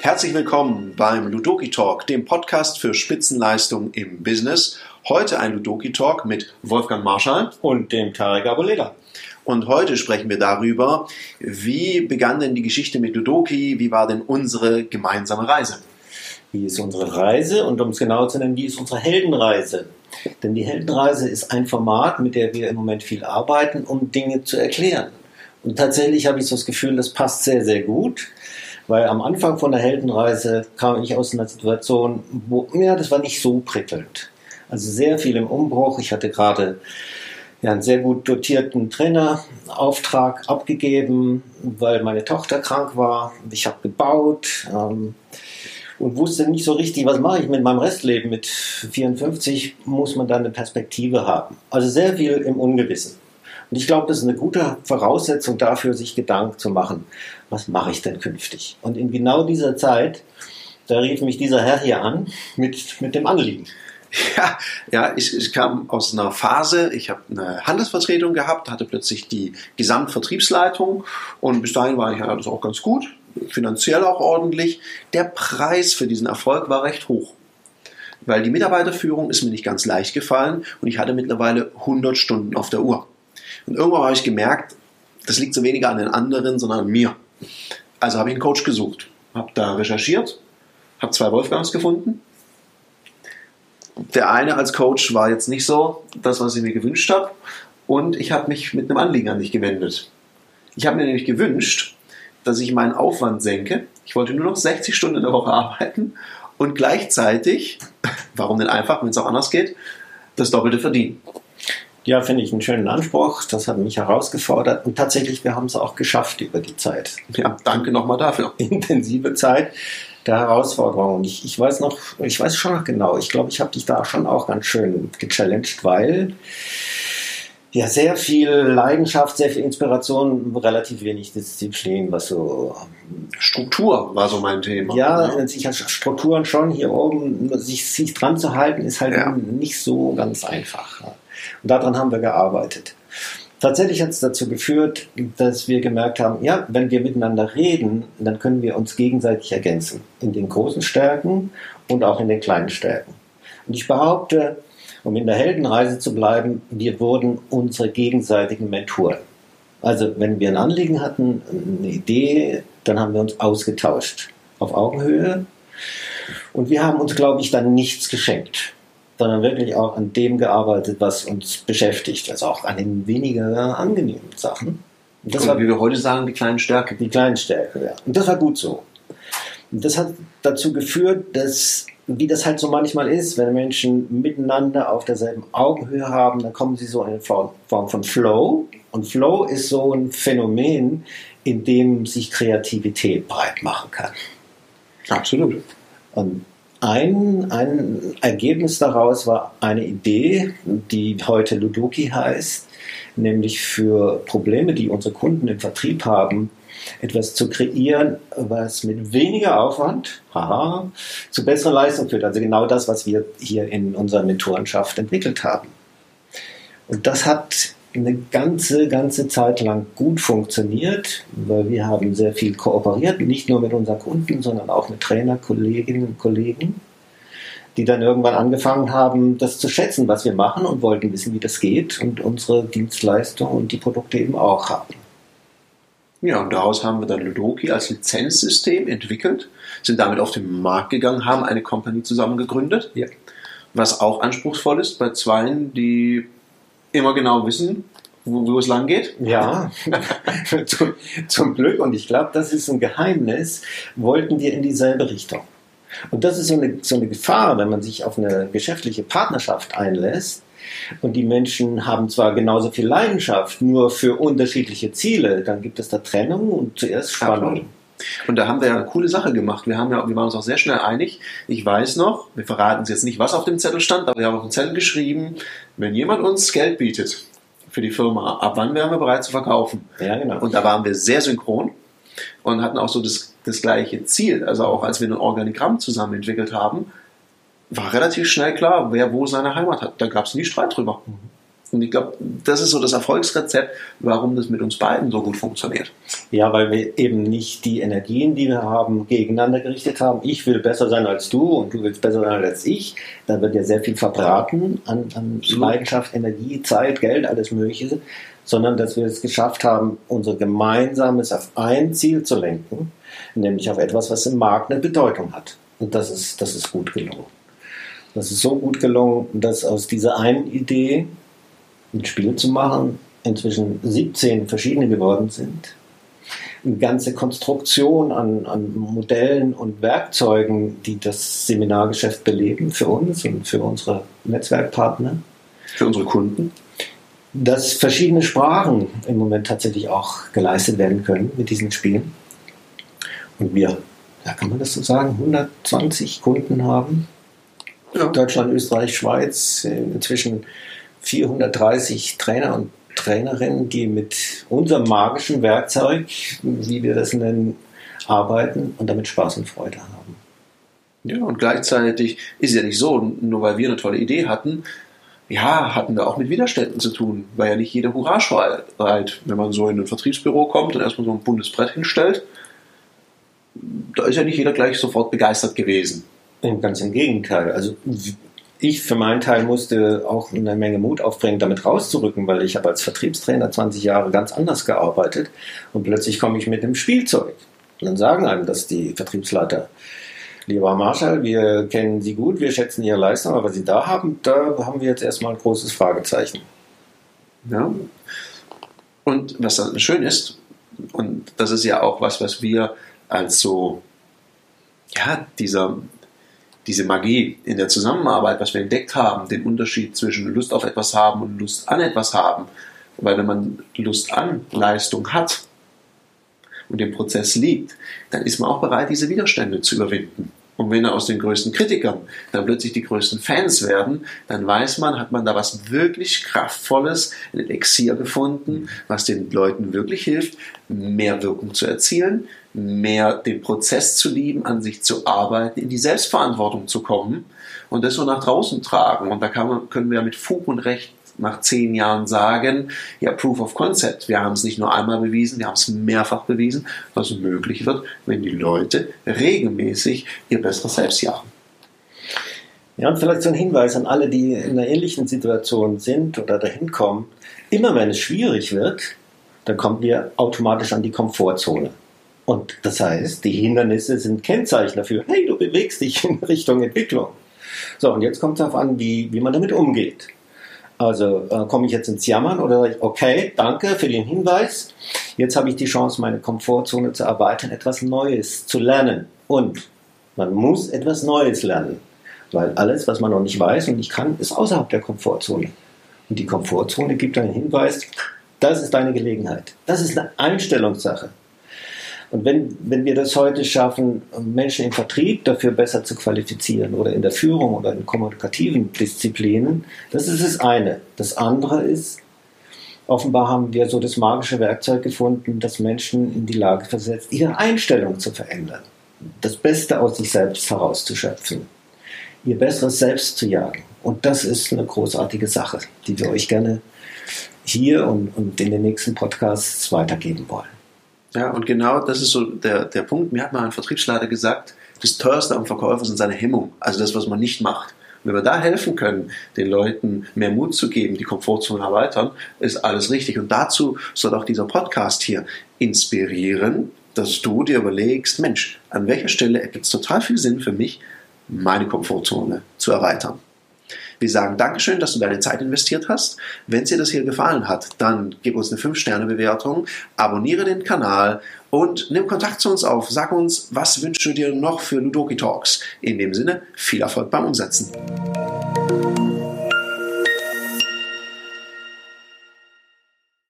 Herzlich willkommen beim Ludoki Talk, dem Podcast für Spitzenleistung im Business. Heute ein Ludoki Talk mit Wolfgang Marschall und dem Tarek Aboleda. Und heute sprechen wir darüber, wie begann denn die Geschichte mit Ludoki, wie war denn unsere gemeinsame Reise? Wie ist unsere Reise und um es genau zu nennen, wie ist unsere Heldenreise? Denn die Heldenreise ist ein Format, mit der wir im Moment viel arbeiten, um Dinge zu erklären. Und tatsächlich habe ich so das Gefühl, das passt sehr, sehr gut, weil am Anfang von der Heldenreise kam ich aus einer Situation, wo, ja, das war nicht so prickelnd. Also sehr viel im Umbruch. Ich hatte gerade ja, einen sehr gut dotierten Trainerauftrag abgegeben, weil meine Tochter krank war. Ich habe gebaut. Ähm, und wusste nicht so richtig, was mache ich mit meinem Restleben. Mit 54 muss man dann eine Perspektive haben. Also sehr viel im Ungewissen. Und ich glaube, das ist eine gute Voraussetzung dafür, sich Gedanken zu machen, was mache ich denn künftig? Und in genau dieser Zeit, da rief mich dieser Herr hier an mit, mit dem Anliegen. Ja, ja ich, ich kam aus einer Phase, ich habe eine Handelsvertretung gehabt, hatte plötzlich die Gesamtvertriebsleitung und bis dahin war ich das auch ganz gut finanziell auch ordentlich. Der Preis für diesen Erfolg war recht hoch. Weil die Mitarbeiterführung ist mir nicht ganz leicht gefallen und ich hatte mittlerweile 100 Stunden auf der Uhr. Und irgendwann habe ich gemerkt, das liegt so weniger an den anderen, sondern an mir. Also habe ich einen Coach gesucht, habe da recherchiert, habe zwei Wolfgangs gefunden. Der eine als Coach war jetzt nicht so das, was ich mir gewünscht habe. Und ich habe mich mit einem Anliegen an dich gewendet. Ich habe mir nämlich gewünscht, dass ich meinen Aufwand senke. Ich wollte nur noch 60 Stunden in der Woche arbeiten und gleichzeitig, warum denn einfach, wenn es auch anders geht, das Doppelte verdienen. Ja, finde ich einen schönen Anspruch. Das hat mich herausgefordert und tatsächlich, wir haben es auch geschafft über die Zeit. Ja, danke nochmal dafür. Intensive Zeit der Herausforderung. Ich, ich weiß noch, ich weiß schon noch genau, ich glaube, ich habe dich da schon auch ganz schön gechallenged, weil ja, sehr viel Leidenschaft, sehr viel Inspiration, relativ wenig Disziplin, was so. Ähm, Struktur war so mein Thema. Ja, ne? sich als Strukturen schon hier oben, sich, sich dran zu halten, ist halt ja. nicht so ganz einfach. Und daran haben wir gearbeitet. Tatsächlich hat es dazu geführt, dass wir gemerkt haben, ja, wenn wir miteinander reden, dann können wir uns gegenseitig ergänzen. In den großen Stärken und auch in den kleinen Stärken. Und ich behaupte, um in der Heldenreise zu bleiben, wir wurden unsere gegenseitigen Mentoren. Also wenn wir ein Anliegen hatten, eine Idee, dann haben wir uns ausgetauscht auf Augenhöhe. Und wir haben uns, glaube ich, dann nichts geschenkt, sondern wirklich auch an dem gearbeitet, was uns beschäftigt, also auch an den weniger angenehmen Sachen. Und das Und war, wie wir heute sagen, die kleinen Stärke. Die kleinen Stärke, ja. Und das war gut so. Und das hat dazu geführt, dass wie das halt so manchmal ist, wenn Menschen miteinander auf derselben Augenhöhe haben, dann kommen sie so in eine Form von Flow. Und Flow ist so ein Phänomen, in dem sich Kreativität breit machen kann. Absolut. Und ein, ein Ergebnis daraus war eine Idee, die heute Ludoki heißt, nämlich für Probleme, die unsere Kunden im Vertrieb haben, etwas zu kreieren, was mit weniger Aufwand haha, zu besseren Leistungen führt. Also genau das, was wir hier in unserer Mentorenschaft entwickelt haben. Und das hat eine ganze, ganze Zeit lang gut funktioniert, weil wir haben sehr viel kooperiert, nicht nur mit unseren Kunden, sondern auch mit Trainer, Kolleginnen und Kollegen, die dann irgendwann angefangen haben, das zu schätzen, was wir machen und wollten wissen, wie das geht und unsere Dienstleistungen und die Produkte eben auch haben. Ja, und daraus haben wir dann Ludoki als Lizenzsystem entwickelt, sind damit auf den Markt gegangen, haben eine Company zusammen gegründet, ja. was auch anspruchsvoll ist bei Zweien, die immer genau wissen, wo, wo es lang geht. Ja, zum, zum Glück. Und ich glaube, das ist ein Geheimnis, wollten wir in dieselbe Richtung. Und das ist so eine, so eine Gefahr, wenn man sich auf eine geschäftliche Partnerschaft einlässt, und die Menschen haben zwar genauso viel Leidenschaft, nur für unterschiedliche Ziele. Dann gibt es da Trennung und zuerst Spannung. Und da haben wir ja eine coole Sache gemacht. Wir, haben ja, wir waren uns auch sehr schnell einig. Ich weiß noch, wir verraten uns jetzt nicht, was auf dem Zettel stand, aber wir haben auf dem Zettel geschrieben, wenn jemand uns Geld bietet für die Firma, ab wann wären wir bereit zu verkaufen? Ja, genau. Und da waren wir sehr synchron und hatten auch so das, das gleiche Ziel. Also auch als wir ein Organigramm zusammen entwickelt haben, war relativ schnell klar, wer wo seine Heimat hat. Da gab es nie Streit drüber. Und ich glaube, das ist so das Erfolgsrezept, warum das mit uns beiden so gut funktioniert. Ja, weil wir eben nicht die Energien, die wir haben, gegeneinander gerichtet haben. Ich will besser sein als du und du willst besser sein als ich. Da wird ja sehr viel verbraten an, an Leidenschaft, Energie, Zeit, Geld, alles Mögliche. Sondern dass wir es geschafft haben, unser Gemeinsames auf ein Ziel zu lenken, nämlich auf etwas, was im Markt eine Bedeutung hat. Und das ist, das ist gut gelungen. Das ist so gut gelungen, dass aus dieser einen Idee ein Spiel zu machen, inzwischen 17 verschiedene geworden sind. Eine ganze Konstruktion an, an Modellen und Werkzeugen, die das Seminargeschäft beleben für uns und für unsere Netzwerkpartner. Für unsere Kunden. Dass verschiedene Sprachen im Moment tatsächlich auch geleistet werden können mit diesen Spielen. Und wir, ja, kann man das so sagen, 120 Kunden haben. Ja. Deutschland, Österreich, Schweiz, inzwischen 430 Trainer und Trainerinnen, die mit unserem magischen Werkzeug, wie wir das nennen, arbeiten und damit Spaß und Freude haben. Ja, und gleichzeitig ist es ja nicht so, nur weil wir eine tolle Idee hatten, ja, hatten wir auch mit Widerständen zu tun, weil ja nicht jeder Hurra schreit, wenn man so in ein Vertriebsbüro kommt und erstmal so ein buntes Brett hinstellt. Da ist ja nicht jeder gleich sofort begeistert gewesen. Ganz im Gegenteil. Also ich für meinen Teil musste auch eine Menge Mut aufbringen, damit rauszurücken, weil ich habe als Vertriebstrainer 20 Jahre ganz anders gearbeitet und plötzlich komme ich mit dem Spielzeug. Und dann sagen einem das die Vertriebsleiter. Lieber Marshall, wir kennen Sie gut, wir schätzen Ihre Leistung, aber was Sie da haben, da haben wir jetzt erstmal ein großes Fragezeichen. Ja. Und was dann schön ist, und das ist ja auch was, was wir als so, ja, dieser diese Magie in der Zusammenarbeit, was wir entdeckt haben, den Unterschied zwischen Lust auf etwas haben und Lust an etwas haben. Weil wenn man Lust an Leistung hat und den Prozess liebt, dann ist man auch bereit, diese Widerstände zu überwinden. Und wenn er aus den größten Kritikern dann plötzlich die größten Fans werden, dann weiß man, hat man da was wirklich Kraftvolles, ein Elixier gefunden, was den Leuten wirklich hilft, mehr Wirkung zu erzielen, mehr den Prozess zu lieben, an sich zu arbeiten, in die Selbstverantwortung zu kommen und das so nach draußen tragen. Und da man, können wir mit Fug und Recht nach zehn Jahren sagen, ja, Proof of Concept. Wir haben es nicht nur einmal bewiesen, wir haben es mehrfach bewiesen, was möglich wird, wenn die Leute regelmäßig ihr besseres Selbst jagen. Ja, und vielleicht so ein Hinweis an alle, die in einer ähnlichen Situation sind oder dahin kommen. Immer wenn es schwierig wird, dann kommen wir automatisch an die Komfortzone. Und das heißt, die Hindernisse sind Kennzeichen dafür, hey, du bewegst dich in Richtung Entwicklung. So, und jetzt kommt es darauf an, wie, wie man damit umgeht. Also äh, komme ich jetzt ins Jammern oder sage ich, okay, danke für den Hinweis. Jetzt habe ich die Chance, meine Komfortzone zu erweitern, etwas Neues zu lernen. Und man muss etwas Neues lernen, weil alles, was man noch nicht weiß und nicht kann, ist außerhalb der Komfortzone. Und die Komfortzone gibt einen Hinweis, das ist deine Gelegenheit. Das ist eine Einstellungssache. Und wenn, wenn wir das heute schaffen, Menschen im Vertrieb dafür besser zu qualifizieren oder in der Führung oder in kommunikativen Disziplinen, das ist das eine. Das andere ist, offenbar haben wir so das magische Werkzeug gefunden, das Menschen in die Lage versetzt, ihre Einstellung zu verändern. Das Beste aus sich selbst herauszuschöpfen. Ihr besseres Selbst zu jagen. Und das ist eine großartige Sache, die wir euch gerne hier und, und in den nächsten Podcasts weitergeben wollen. Ja, und genau das ist so der, der Punkt. Mir hat mal ein Vertriebsleiter gesagt, das teuerste am Verkäufer sind seine Hemmung, also das, was man nicht macht. Wenn wir da helfen können, den Leuten mehr Mut zu geben, die Komfortzone erweitern, ist alles richtig. Und dazu soll auch dieser Podcast hier inspirieren, dass du dir überlegst, Mensch, an welcher Stelle ergibt es total viel Sinn für mich, meine Komfortzone zu erweitern. Wir sagen Dankeschön, dass du deine Zeit investiert hast. Wenn dir das hier gefallen hat, dann gib uns eine 5-Sterne-Bewertung, abonniere den Kanal und nimm Kontakt zu uns auf. Sag uns, was wünschst du dir noch für Ludoki Talks. In dem Sinne, viel Erfolg beim Umsetzen.